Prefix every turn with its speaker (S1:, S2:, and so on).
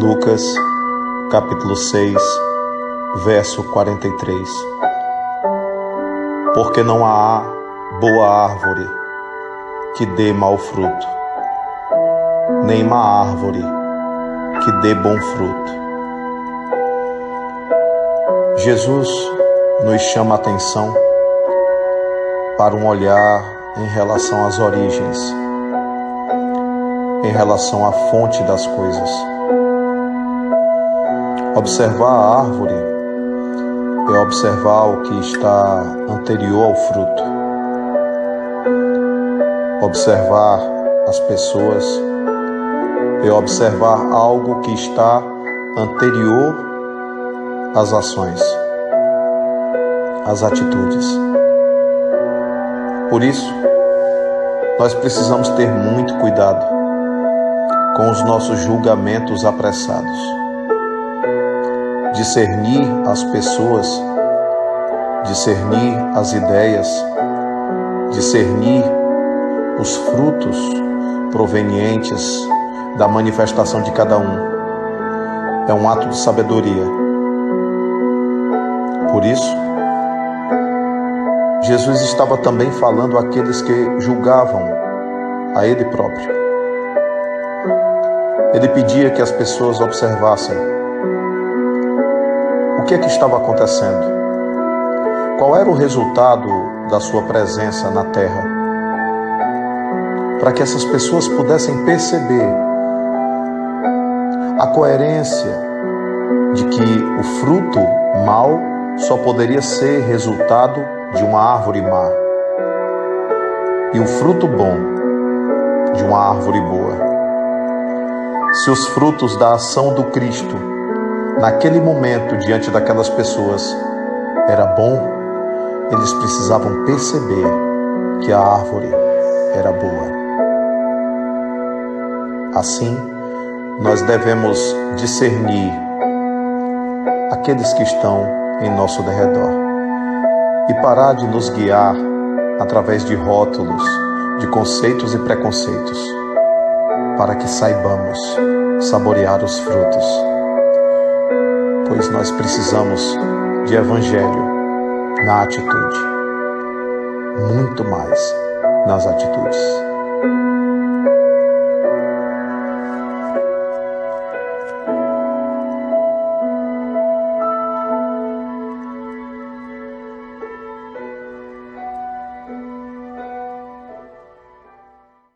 S1: Lucas, capítulo 6, verso 43. Porque não há boa árvore que dê mau fruto, nem má árvore que dê bom fruto. Jesus nos chama a atenção para um olhar em relação às origens, em relação à fonte das coisas. Observar a árvore é observar o que está anterior ao fruto. Observar as pessoas é observar algo que está anterior às ações, às atitudes. Por isso, nós precisamos ter muito cuidado com os nossos julgamentos apressados. Discernir as pessoas, discernir as ideias, discernir os frutos provenientes da manifestação de cada um. É um ato de sabedoria. Por isso, Jesus estava também falando àqueles que julgavam a Ele próprio. Ele pedia que as pessoas observassem que é que estava acontecendo, qual era o resultado da sua presença na terra, para que essas pessoas pudessem perceber a coerência de que o fruto mau só poderia ser resultado de uma árvore má e o fruto bom de uma árvore boa. Se os frutos da ação do Cristo, naquele momento diante daquelas pessoas, era bom, eles precisavam perceber que a árvore era boa. Assim, nós devemos discernir aqueles que estão em nosso derredor e parar de nos guiar através de rótulos, de conceitos e preconceitos, para que saibamos saborear os frutos, pois nós precisamos de evangelho na atitude, muito mais nas atitudes.